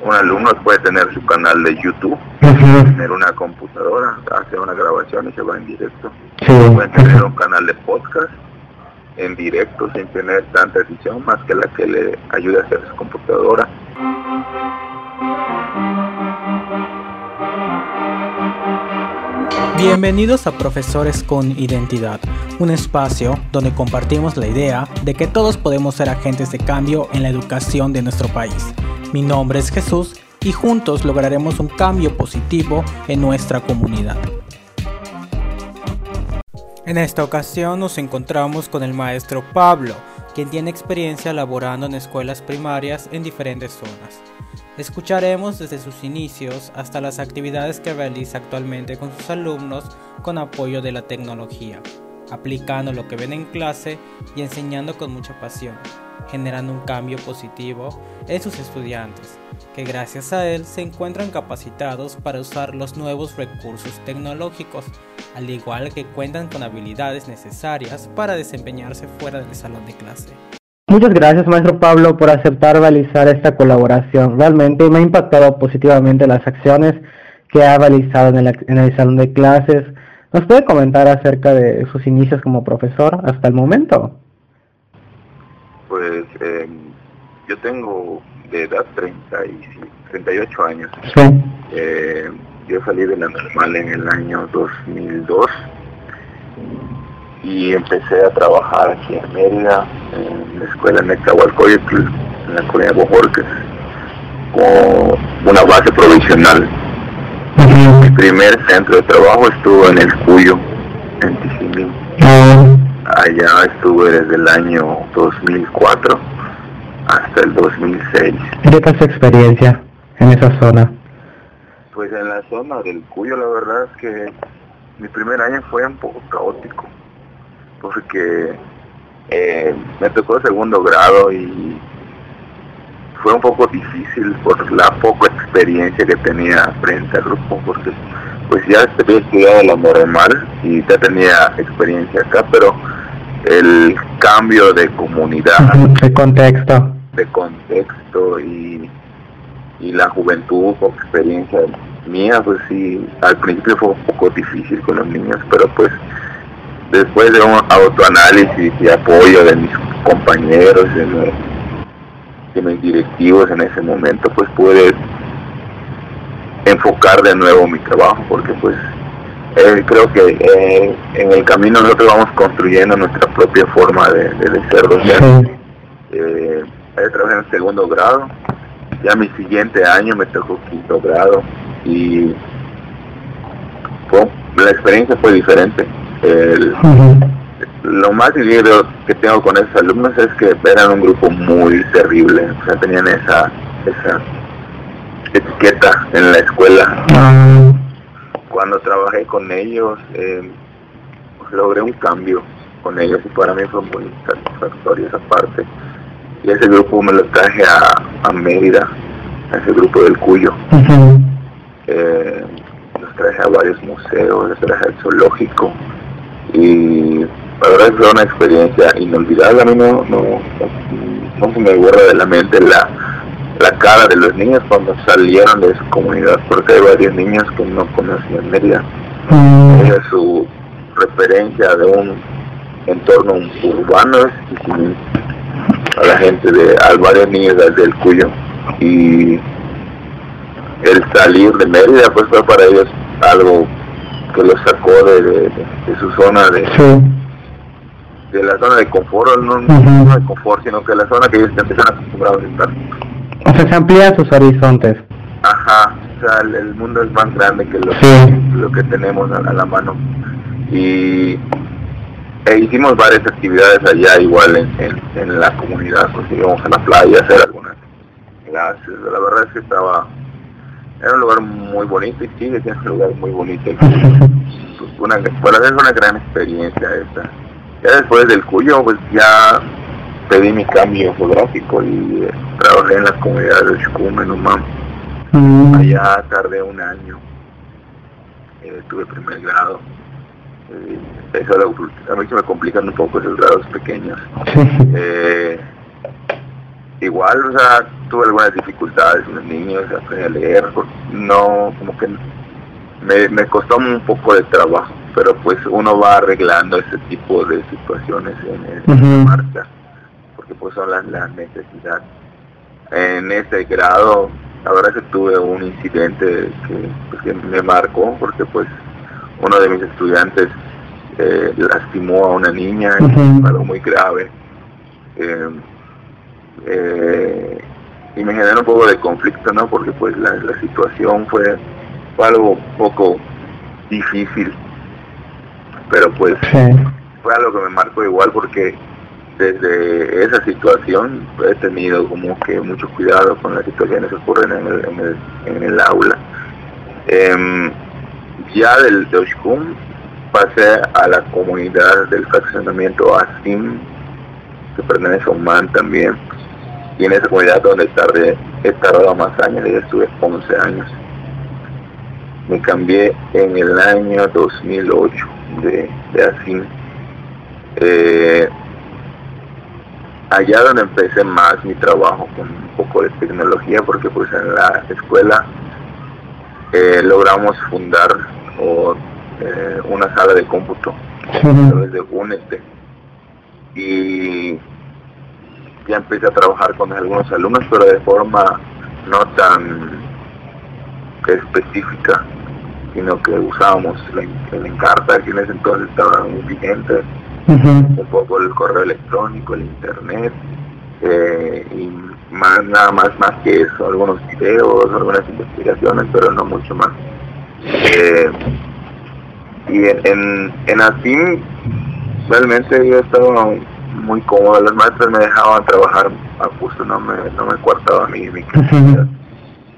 un alumno puede tener su canal de YouTube, tener una computadora, hacer una grabación y se va en directo. Puede tener un canal de podcast en directo sin tener tanta edición más que la que le ayude a hacer su computadora. Bienvenidos a Profesores con Identidad, un espacio donde compartimos la idea de que todos podemos ser agentes de cambio en la educación de nuestro país. Mi nombre es Jesús y juntos lograremos un cambio positivo en nuestra comunidad. En esta ocasión nos encontramos con el maestro Pablo, quien tiene experiencia laborando en escuelas primarias en diferentes zonas. Escucharemos desde sus inicios hasta las actividades que realiza actualmente con sus alumnos con apoyo de la tecnología, aplicando lo que ven en clase y enseñando con mucha pasión generando un cambio positivo en sus estudiantes, que gracias a él se encuentran capacitados para usar los nuevos recursos tecnológicos, al igual que cuentan con habilidades necesarias para desempeñarse fuera del salón de clase. Muchas gracias, maestro Pablo, por aceptar realizar esta colaboración. Realmente me ha impactado positivamente las acciones que ha realizado en el, en el salón de clases. ¿Nos puede comentar acerca de sus inicios como profesor hasta el momento? Pues eh, yo tengo de edad 30 y 38 años. Eh, yo salí de la normal en el año 2002 y empecé a trabajar aquí en Mérida, en la escuela Necahualcoyotl, en la colonia Bojorques, con una base provisional. Mi primer centro de trabajo estuvo en el Cuyo, en Tizimín. Allá estuve desde el año 2004 hasta el 2006. ¿Qué tal su experiencia en esa zona? Pues en la zona del Cuyo la verdad es que mi primer año fue un poco caótico porque eh, me tocó segundo grado y fue un poco difícil por la poca experiencia que tenía frente al grupo porque pues ya había estudiado la normal y ya tenía experiencia acá pero el cambio de comunidad, de contexto, de contexto y, y la juventud con experiencia mía, pues sí, al principio fue un poco difícil con los niños, pero pues después de un autoanálisis y apoyo de mis compañeros, de, de mis directivos en ese momento, pues pude enfocar de nuevo mi trabajo, porque pues eh, creo que eh, en el camino nosotros vamos construyendo nuestra propia forma de, ser docente. Eh, trabajé en segundo grado, ya mi siguiente año me tocó quinto grado y la experiencia fue diferente. Lo más lindo que tengo con esos alumnos es que eran un grupo muy terrible, o sea, tenían esa, esa etiqueta en la escuela. Ah cuando trabajé con ellos, eh, logré un cambio con ellos y para mí fue muy satisfactorio esa parte. Y ese grupo me lo traje a, a Mérida, a ese grupo del Cuyo. Eh, los traje a varios museos, los traje al zoológico y la verdad fue una experiencia inolvidable. A mí no, no, no se me borra de la mente la la cara de los niños cuando salieron de su comunidad, porque hay varios niños que no conocían Mérida. Mm. su referencia de un entorno urbano a la gente de a varios niños del Cuyo y el salir de Mérida pues fue para ellos algo que los sacó de, su zona de, de la zona de confort, no, de confort, sino que la zona que ellos empezaron acostumbrados a estar. Se amplían sus horizontes. Ajá, o sea, el, mundo es más grande que lo, lo que tenemos a, la mano. Y e hicimos varias actividades allá igual en, en, la comunidad, pues íbamos a la playa a hacer algunas clases. La verdad es que estaba, era un lugar muy bonito y sigue siendo un lugar muy bonito. pues una, bueno, es una gran experiencia esta. Ya después del Cuyo, pues ya pedí mi cambio geográfico y eh, trabajé en las comunidades de Chucumen, Umam. Mm. Allá tardé un año. Eh, tuve primer grado. Eh, eso a mí se me complican un poco esos grados pequeños. Eh, igual, o sea, tuve algunas dificultades con los niños, aprendí a leer, no, como que me, me costó un poco de trabajo, pero pues uno va arreglando ese tipo de situaciones en, marcha, porque pues son las, las necesidades. En ese grado, la verdad que tuve un incidente que, pues, me marcó, porque pues uno de mis estudiantes eh, lastimó a una niña, algo muy grave. Eh, eh, y me generó un poco de conflicto, ¿no? Porque pues la, situación fue, algo un poco difícil, pero pues fue algo que me marcó igual porque desde esa situación he tenido como que mucho cuidado con las situaciones que ocurren en el, aula. Em, ya del de pasé a la comunidad del fraccionamiento ASIM, que pertenece a UMAN también, y en esa comunidad donde tardé, he tardado más años, ya estuve 11 años. Me cambié en el año 2008 de, de ASIM. Eh, allá donde empecé más mi trabajo con un poco de tecnología, porque pues en la escuela eh, logramos fundar eh, una sala de cómputo a través de UNED. Y ya empecé a trabajar con algunos alumnos, pero de forma no tan específica, sino que usábamos el Encarta, que en ese entonces estaba muy vigente, un poco el correo electrónico, el internet, eh, y más nada más más que eso, algunos videos, algunas investigaciones, pero no mucho más. Eh, y en, en, en realmente yo estaba muy cómodo, las maestras me dejaban trabajar a gusto, no me, no me cortaban mi, mi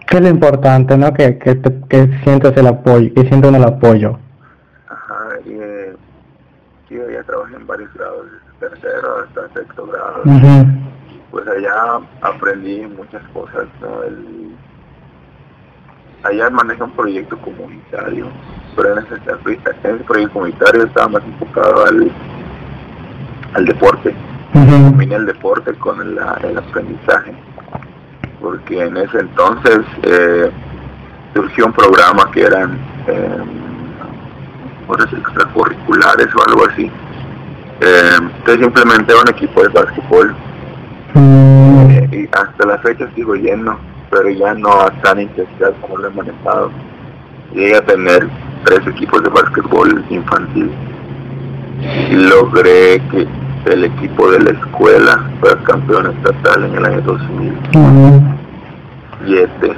¿Qué es lo importante, no? Que, que, que sientas el apoyo, que sientan el apoyo. Ajá, y eh, yo ya trabajé en varios grados, tercero hasta sexto grado. Pues allá aprendí muchas cosas, ¿no? El, allá maneja un proyecto comunitario, pero en ese, en ese proyecto comunitario estaba más enfocado al al deporte, uh el deporte con el, aprendizaje, porque en ese entonces eh, surgió un programa que eran eh, extracurriculares o algo así. Eh, entonces implementé un equipo de básquetbol eh, y hasta la fecha sigo yendo, pero ya no a tan intensidad como lo he manejado. Llegué a tener tres equipos de básquetbol infantil y logré que el equipo de la escuela fue campeón estatal en el año 2007.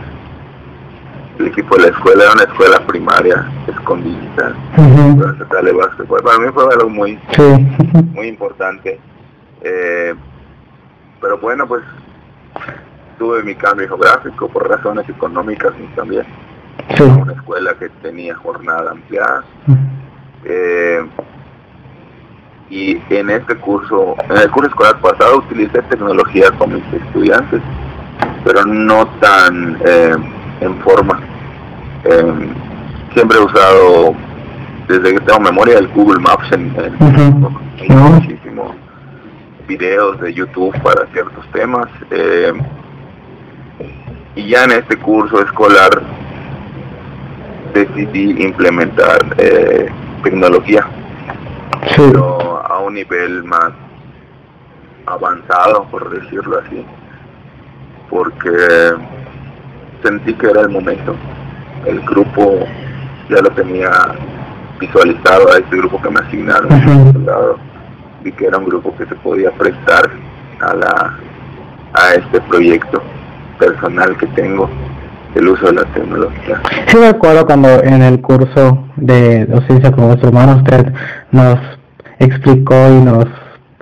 El equipo de la escuela era una escuela primaria escondida. Para mí fue algo muy, muy importante. Eh, pero bueno, pues tuve mi cambio geográfico por razones económicas y también. Una escuela que tenía jornada ampliada. Eh, y en este curso, en el curso escolar pasado utilicé tecnología con mis estudiantes, pero no tan eh, en forma. Em, siempre he usado, desde que tengo memoria, el Google Maps en, muchísimos videos de YouTube para ciertos temas. Em, y ya en este curso escolar decidí implementar eh, tecnología. Pero un nivel más avanzado, por decirlo así, porque sentí que era el momento. El grupo ya lo tenía visualizado a este grupo que me asignaron. Vi que era un grupo que se podía prestar a la a este proyecto personal que tengo el uso de la tecnología. Sí, me acuerdo cuando en el curso de docencia con nuestro hermano usted nos explicó y nos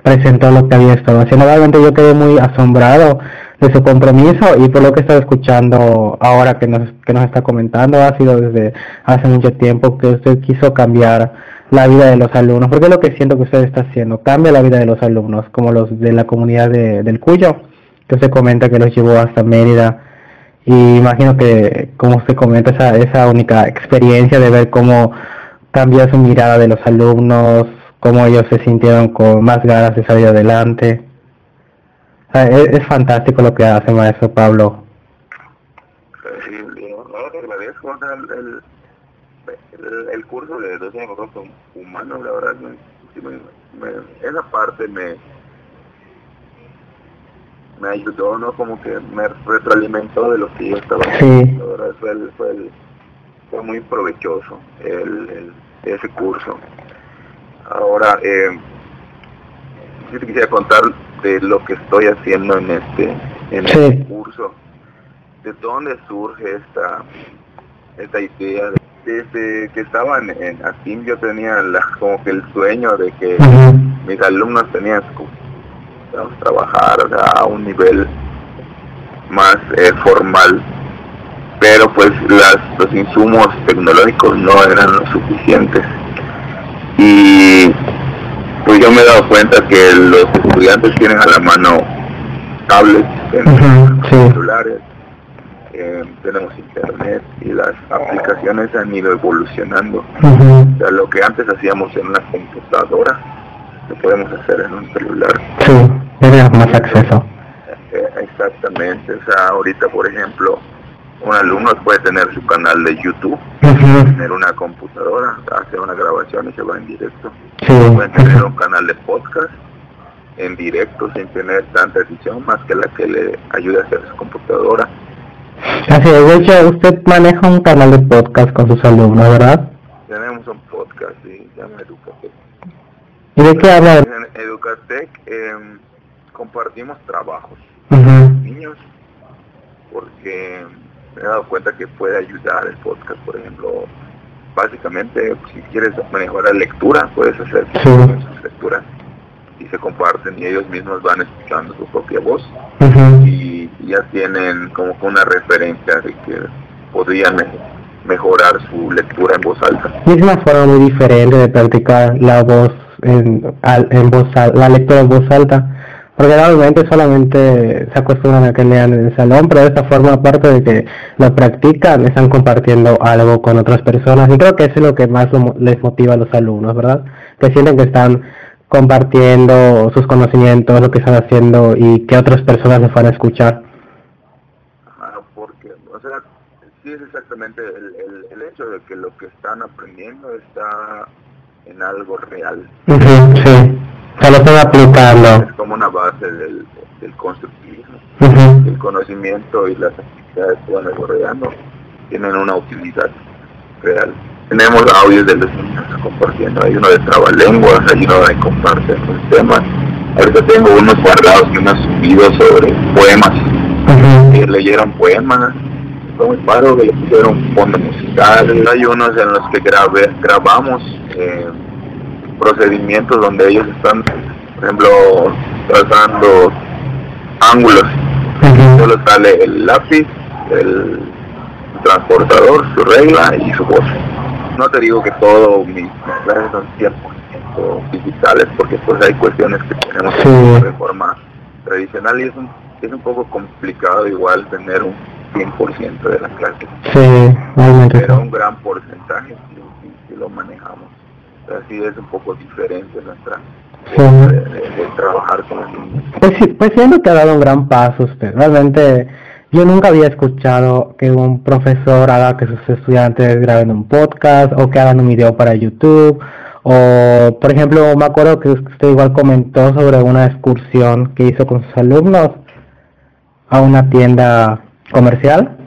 presentó lo que había estado haciendo. Realmente yo quedé muy asombrado de su compromiso y por lo que he escuchando ahora que nos, que nos está comentando, ha sido desde hace mucho tiempo que usted quiso cambiar la vida de los alumnos, porque es lo que siento que usted está haciendo, cambia la vida de los alumnos, como los de la comunidad de, del Cuyo, que usted comenta que los llevó hasta Mérida, y imagino que, como usted comenta, esa, esa única experiencia de ver cómo cambia su mirada de los alumnos, cómo ellos se sintieron con más ganas de salir adelante. Es, fantástico lo que hace maestro Pablo. Sí, yo agradezco el, el, el, curso de docente humano, la verdad, me, esa parte me me ayudó, ¿no? Como que me retroalimentó de lo que yo estaba haciendo. La verdad, fue, fue, fue muy provechoso el, ese curso. Ahora, eh, te quisiera contar de lo que estoy haciendo en este, en este curso. ¿De dónde surge esta, esta idea? Desde que estaba en, en yo tenía la, como que el sueño de que mis alumnos tenían que trabajar a un nivel más eh, formal pero pues las, los insumos tecnológicos no eran lo suficientes y pues yo me he dado cuenta que los estudiantes tienen a la mano tablets, celulares, eh, tenemos internet y las aplicaciones han ido evolucionando. O sea, lo que antes hacíamos en una computadora, lo podemos hacer en un celular. Sí, tenemos más acceso. Eh, exactamente, o sea, ahorita por ejemplo, un alumno puede tener su canal de YouTube, tener una computadora, hacer una grabación y se va en directo. Puede tener un canal de podcast en directo sin tener tanta edición más que la que le ayude a hacer su computadora. Así de hecho usted maneja un canal de podcast con sus alumnos, ¿verdad? Tenemos un podcast, sí, se llama Educatec. ¿Y de qué habla? En Educatec em, compartimos trabajos niños porque me he dado cuenta que puede ayudar el podcast, por ejemplo, básicamente si quieres la lectura, puedes hacer sus lecturas y se comparten y ellos mismos van escuchando su propia voz. Y ya tienen como una referencia de que podrían mejorar su lectura en voz alta. es una forma muy diferente de practicar la voz en, en voz la lectura en voz alta porque normalmente solamente se acostumbran a que lean en el salón, pero de esta forma, aparte de que lo practican, están compartiendo algo con otras personas. Y creo que eso es lo que más les motiva a los alumnos, ¿verdad? Que sienten que están compartiendo sus conocimientos, lo que están haciendo y que otras personas les van a escuchar. Ah, porque, o sea, sí es exactamente el, hecho de que lo que están aprendiendo está en algo real. sí se lo están aplicando. Es como una base del, del constructivismo. El conocimiento y las actividades que van desarrollando tienen una utilidad real. Tenemos audios de los niños compartiendo, hay uno de trabalenguas, hay uno de comparten los temas. Ahorita tengo unos guardados que me han subido sobre poemas, que leyeron poemas, fue paro que le pusieron fondo musical. Hay unos en los que grabé, grabamos eh, procedimientos donde ellos están, por ejemplo, trazando ángulos. Solo sale el lápiz, el transportador, su regla y su voz. No te digo que todo mis, clases son 100% digitales porque pues hay cuestiones que tenemos que hacer de forma tradicional y es un, es un poco complicado igual tener un 100% de la clase. Sí, Pero un gran porcentaje si lo manejamos así es un poco diferente nuestra forma de, trabajar con. Pues sí, pues siendo que ha dado un gran paso usted, realmente yo nunca había escuchado que un profesor haga que sus estudiantes graben un podcast o que hagan un video para YouTube o por ejemplo me acuerdo que usted igual comentó sobre una excursión que hizo con sus alumnos a una tienda comercial.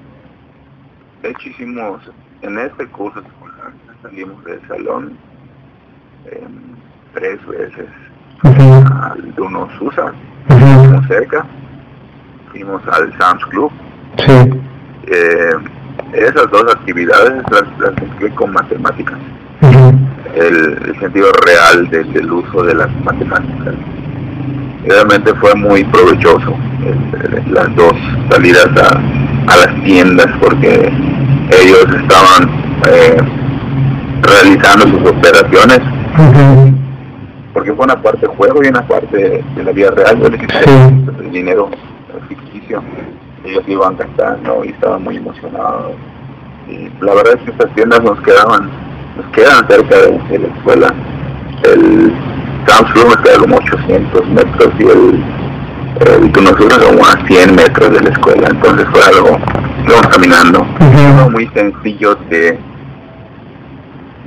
De hecho hicimos en este curso salimos del salón tres veces al Duno Susa, cerca, fuimos al Sam's Club. Eh, esas dos actividades las, las con matemáticas. el, sentido real del, uso de las matemáticas. Realmente fue muy provechoso las dos salidas a, a, las tiendas porque ellos estaban eh, realizando sus operaciones porque fue una parte juego y una parte de la vida real. Yo les el dinero ficticio. Ellos iban gastando y estaban muy emocionados. Y la verdad es que estas tiendas nos quedaban, nos quedan cerca de, la escuela. El Camps Room está como 800 metros y el eh, y nosotros como a 100 metros de la escuela, entonces fue algo, íbamos caminando, algo muy sencillo de,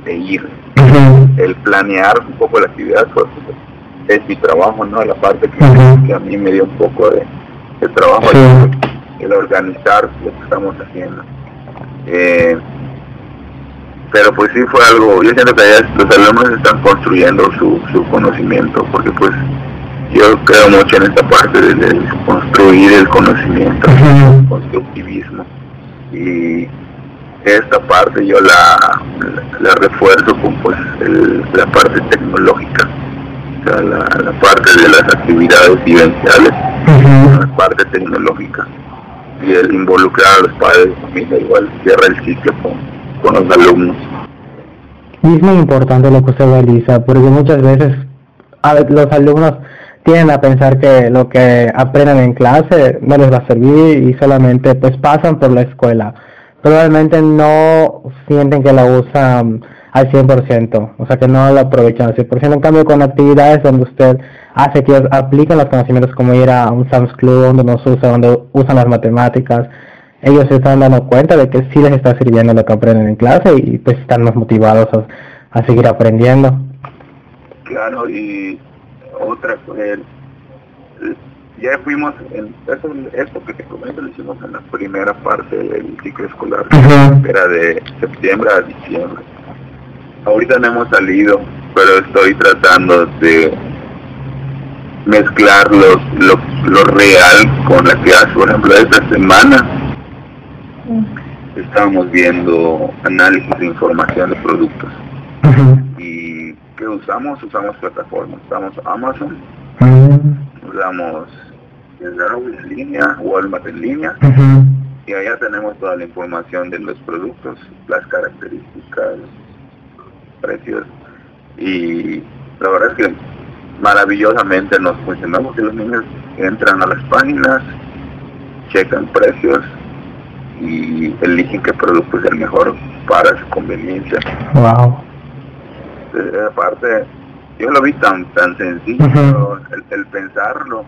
de ir. El planear un poco la actividad pues, es mi trabajo, ¿no? La parte que, a mí me dio un poco de, trabajo, el, organizar lo que estamos haciendo. Eh, pero pues sí fue algo, yo siento que los alumnos están construyendo su, su conocimiento, porque pues yo creo mucho en esta parte de, construir el conocimiento, el constructivismo. Y esta parte yo la, la, refuerzo con pues la parte tecnológica, o sea, la, parte de las actividades vivenciales, la parte tecnológica. Y el involucrar a los padres de familia igual cierra el ciclo con, los alumnos. Y es muy importante lo que usted realiza, porque muchas veces los alumnos tienen a pensar que lo que aprenden en clase no les va a servir y solamente pues pasan por la escuela. Probablemente no sienten que la usan al 100%, o sea que no lo aprovechan al 100%. En cambio, con actividades donde usted hace que apliquen los conocimientos como ir a un Sam's Club donde nos usa, donde usan las matemáticas, ellos se están dando cuenta de que sí les está sirviendo lo que aprenden en clase y pues están más motivados a, a seguir aprendiendo. Claro, y otra, pues, ya fuimos, en esto, que te comento lo hicimos en la primera parte del ciclo escolar, era de septiembre a diciembre. Ahorita no hemos salido, pero estoy tratando de mezclar los, lo, lo real con la clase. Por ejemplo, esta semana estábamos viendo análisis de información de productos. Que usamos, usamos plataformas, usamos Amazon, mm. usamos en línea, Walmart en línea, y allá tenemos toda la información de los productos, las características, precios, y la verdad es que maravillosamente nos funcionamos. Y los niños entran a las páginas, checan precios y eligen qué producto es el mejor para su conveniencia. Wow aparte, yo lo vi tan tan sencillo, el, pensarlo,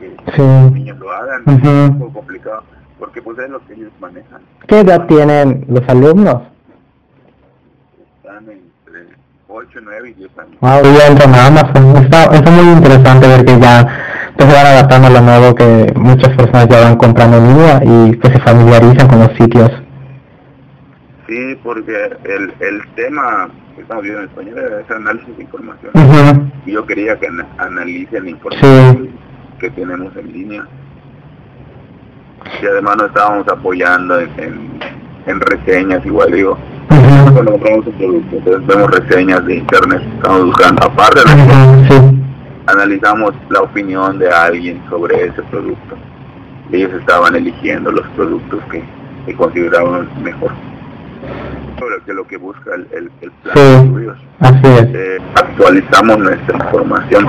que los niños lo hagan, es un poco complicado, porque pues es lo que ellos manejan. ¿Qué edad tienen los alumnos? Están entre 8, 9 y 10 años. Wow, ya entran a Amazon. Está, está muy interesante ver que ya se van adaptando a lo nuevo que muchas personas ya van comprando en línea y que se familiarizan con los sitios. Sí, porque el, el tema que estamos viendo en español es análisis de información. Y yo quería que analicen la información que tenemos en línea. Y además nos estábamos apoyando en, en, reseñas, igual digo. Cuando compramos un producto, entonces vemos reseñas de internet, estamos buscando, aparte de analizamos la opinión de alguien sobre ese producto. Ellos estaban eligiendo los productos que, que consideraban mejor que lo que busca el, el, plan de estudios. Eh, actualizamos nuestra información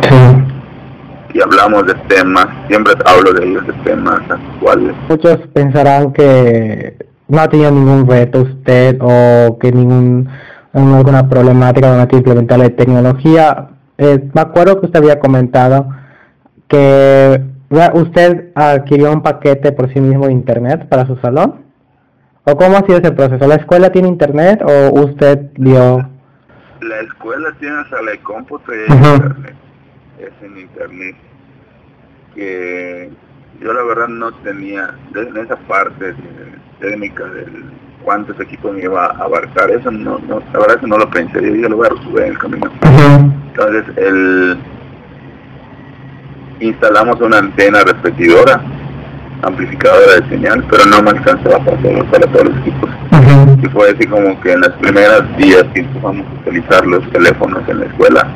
y hablamos de temas, siempre hablo de ellos, de temas actuales. Muchos pensarán que no ha tenido ningún reto usted o que ningún alguna problemática donde que implementar la tecnología. Eh, me acuerdo que usted había comentado que usted adquirió un paquete por sí mismo de internet para su salón. ¿O cómo ha sido ese proceso? ¿La escuela tiene internet o usted vio...? La escuela tiene sala de cómputo y internet. Es en internet. Que yo la verdad no tenía, en esa parte técnica del cuántos equipos me iba a abarcar, eso no, no la verdad que no lo pensé, yo lo voy a resolver en el camino. Entonces, el, instalamos una antena repetidora amplificadora de señal, pero no me alcanzaba para, para todos los equipos. Y fue así como que en las primeras días que empezamos a utilizar los teléfonos en la escuela,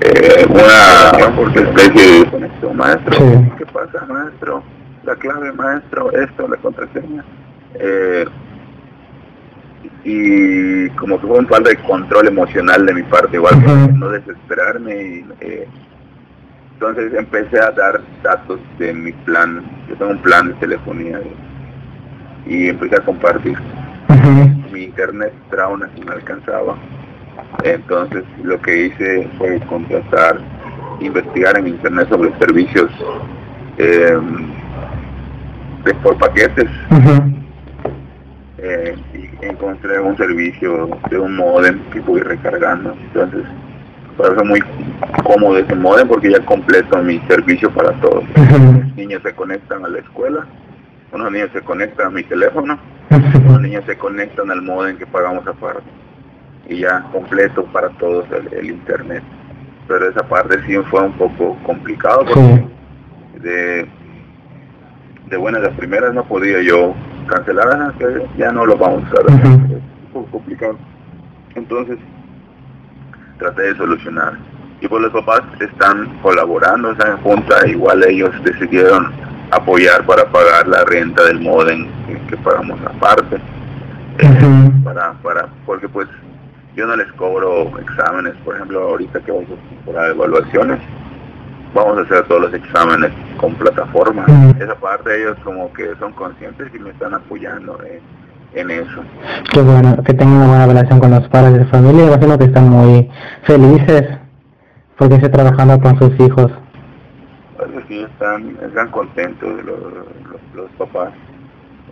eh, una especie de conexión, maestro, ¿qué pasa maestro? La clave maestro, esto, la contraseña. Eh, y como que fue un falta de control emocional de mi parte, igual que no desesperarme y eh, entonces empecé a dar datos de mi plan, yo tengo un plan de telefonía y, empecé a compartir. Mi internet trauna si me alcanzaba. Entonces lo que hice fue contratar, investigar en internet sobre servicios eh, por paquetes. Eh, encontré un servicio de un modem que pude recargando. Entonces, parece muy cómodo ese modem porque ya completo mi servicio para todos. Los niños se conectan a la escuela, unos niños se conectan a mi teléfono, unos niños se conectan al modem que pagamos aparte. Y ya completo para todos el, internet. Pero esa parte sí fue un poco complicado porque de de buenas las primeras no podía yo cancelar, que ya no lo vamos a usar, es un poco complicado. Entonces, traté de solucionar. Y pues los papás están colaborando, están en junta, igual ellos decidieron apoyar para pagar la renta del modem que, pagamos aparte. Eh, para, para, porque pues yo no les cobro exámenes, por ejemplo, ahorita que vamos a evaluaciones, vamos a hacer todos los exámenes con plataforma. Esa parte ellos como que son conscientes y me están apoyando en, eso. Qué bueno, que tengan una buena relación con los padres de familia, imagino que están muy felices porque están trabajando con sus hijos. Pues sí, están, están contentos los, los, papás.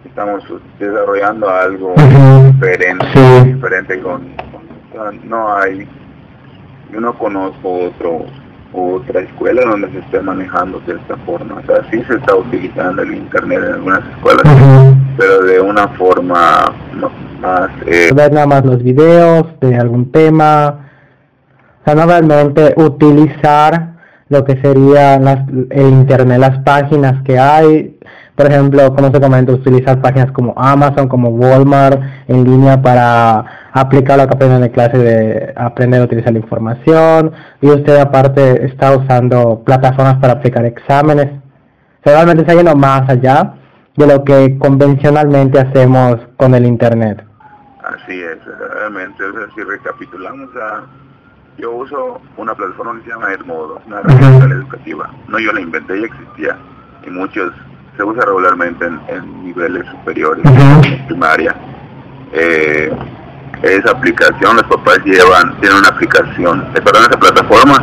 Estamos desarrollando algo diferente, diferente con, no hay, yo no conozco otro otra escuela donde se esté manejando de esta forma. O sea, sí se está utilizando el Internet en algunas escuelas, pero de una forma más... Eh... Ver nada más los videos de algún tema, o sea, no realmente utilizar lo que sería el Internet, las páginas que hay, por ejemplo, como se comenta, utilizar páginas como Amazon, como Walmart en línea para aplicar lo que aprenden en clase de aprender a utilizar la información. Y usted aparte está usando plataformas para aplicar exámenes. realmente está yendo más allá de lo que convencionalmente hacemos con el Internet. Así es, realmente, si recapitulamos, yo uso una plataforma que se llama Edmodo, una herramienta educativa. No yo la inventé, ya existía. Y muchos se usa regularmente en, niveles superiores, en primaria. Eh, esa aplicación, los papás llevan, tienen una aplicación, eh, perdón, esa plataforma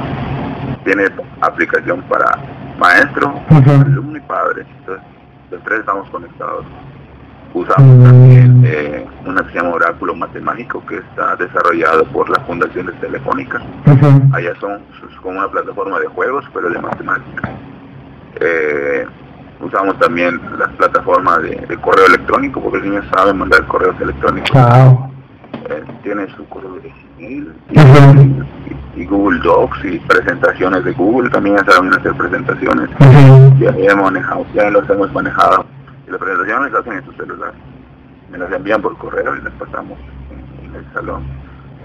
tiene aplicación para maestro, alumno y padre. Entonces, los tres estamos conectados. Usamos también eh, una que se llama Oráculo Matemático, que está desarrollado por la Fundación de Telefónica. Allá son, como una plataforma de juegos, pero de matemáticas. Eh, usamos también las plataformas de, correo electrónico porque los niños saben mandar correos electrónicos. Eh, tiene su correo de Gmail y, Google Docs y presentaciones de Google, también saben hacer presentaciones. Ya hemos manejado, ya los hemos manejado. Y las presentaciones las hacen en su celular. Me las envían por correo y las pasamos en, el salón.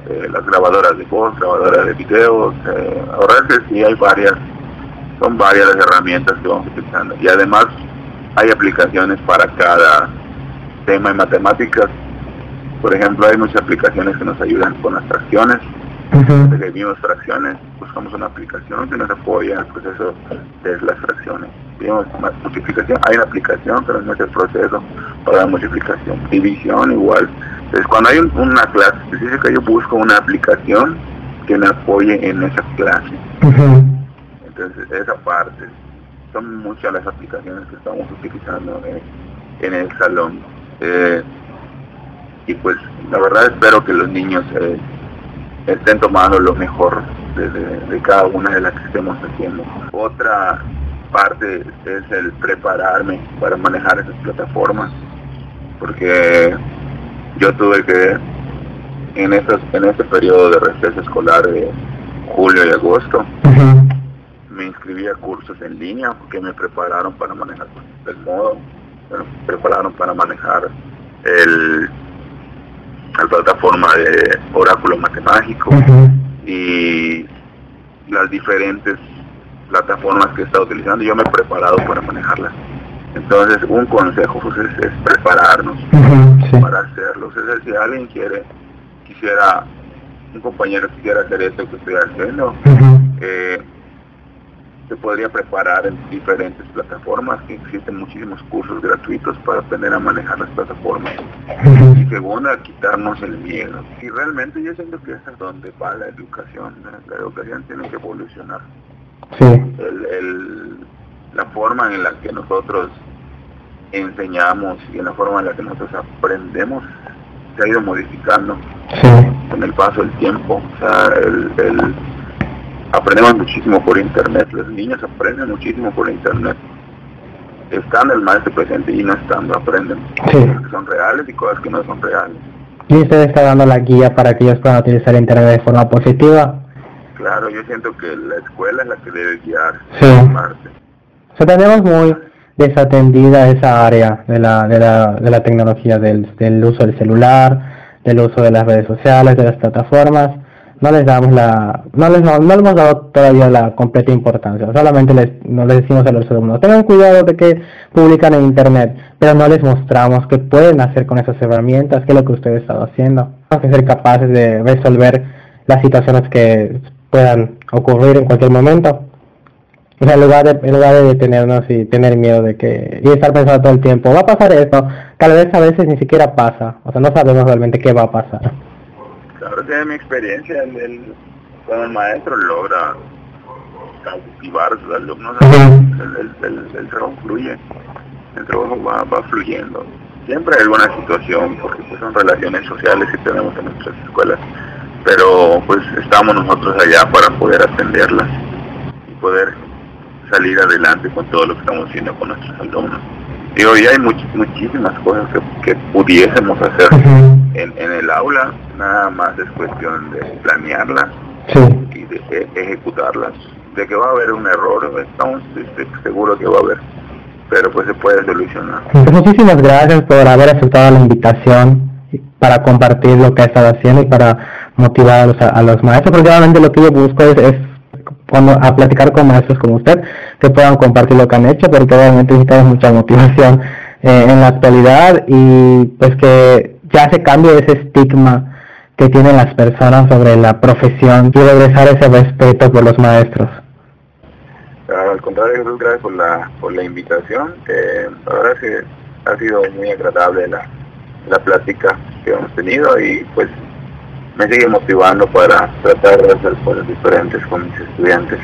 Eh, las grabadoras de voz, grabadoras de videos, eh, ahora sí hay varias son varias las herramientas que vamos utilizando. Y además hay aplicaciones para cada tema en matemáticas. Por ejemplo, hay muchas aplicaciones que nos ayudan con las fracciones. Desde que vimos fracciones, buscamos una aplicación que nos apoya en el proceso de las fracciones. Vimos multiplicación, hay una aplicación, pero no es el proceso para la multiplicación. División igual. Entonces, cuando hay una clase específica, yo busco una aplicación que me apoye en esa clase. Esa parte, son muchas las aplicaciones que estamos utilizando en, el salón. Eh, y pues, la verdad espero que los niños eh, estén tomando lo mejor de, cada una de las que estemos haciendo. Otra parte es el prepararme para manejar esas plataformas, porque yo tuve que en estos, en este periodo de receso escolar de julio y agosto, inscribí a cursos en línea porque me prepararon para manejar el modo, me prepararon para manejar el la plataforma de oráculo matemático y las diferentes plataformas que he estado utilizando, yo me he preparado para manejarlas. Entonces, un consejo pues, es, prepararnos para hacerlo. Si alguien quiere, quisiera, un compañero quisiera hacer esto que estoy haciendo, eh, se podría preparar en diferentes plataformas. Existen muchísimos cursos gratuitos para aprender a manejar las plataformas. Y segundo, a quitarnos el miedo. Y realmente yo siento que es donde va la educación. La educación tiene que evolucionar. El, la forma en la que nosotros enseñamos y en la forma en la que nosotros aprendemos se ha ido modificando con el paso del tiempo. O sea, el, aprendemos muchísimo por internet, los niños aprenden muchísimo por internet. Están el maestro presente y no estando, aprenden cosas que son reales y cosas que no son reales. ¿Y usted está dando la guía para que ellos puedan utilizar internet de forma positiva? Claro, yo siento que la escuela es la que debe guiar. Sí. O sea, tenemos muy desatendida esa área de la, de la, de la tecnología, del, del uso del celular, del uso de las redes sociales, de las plataformas no les damos la, no les, no, hemos dado todavía la completa importancia, solamente les, no les decimos a los alumnos, tengan cuidado de que publican en internet, pero no les mostramos qué pueden hacer con esas herramientas, qué es lo que ustedes están haciendo, hay que ser capaces de resolver las situaciones que puedan ocurrir en cualquier momento. en lugar de, en lugar de detenernos y tener miedo de que, y estar pensando todo el tiempo, va a pasar esto, tal vez a veces ni siquiera pasa, o sea, no sabemos realmente qué va a pasar. Claro que mi experiencia, el, cuando el maestro logra cautivar a sus alumnos, el, trabajo fluye, el trabajo va, va fluyendo. Siempre hay alguna situación, porque pues, son relaciones sociales que tenemos en nuestras escuelas, pero pues estamos nosotros allá para poder atenderlas y poder salir adelante con todo lo que estamos haciendo con nuestros alumnos. Y hoy hay muchísimas cosas que, pudiésemos hacer en, el aula, nada más es cuestión de planearlas y de e, ejecutarlas. De que va a haber un error, estamos seguros que va a haber, pero pues se puede solucionar. Pues muchísimas gracias por haber aceptado la invitación para compartir lo que ha estado haciendo y para motivar a los, a los maestros, porque realmente lo que yo busco es cuando, a platicar con maestros como usted que puedan compartir lo que han hecho porque obviamente necesitamos mucha motivación eh, en la actualidad y pues que ya se cambie ese estigma que tienen las personas sobre la profesión y regresar ese respeto por los maestros. Al contrario, Jesús, gracias por la, por la invitación. Eh, la verdad que ha sido muy agradable la, la plática que hemos tenido y pues me sigue motivando para tratar de hacer cosas diferentes con mis estudiantes.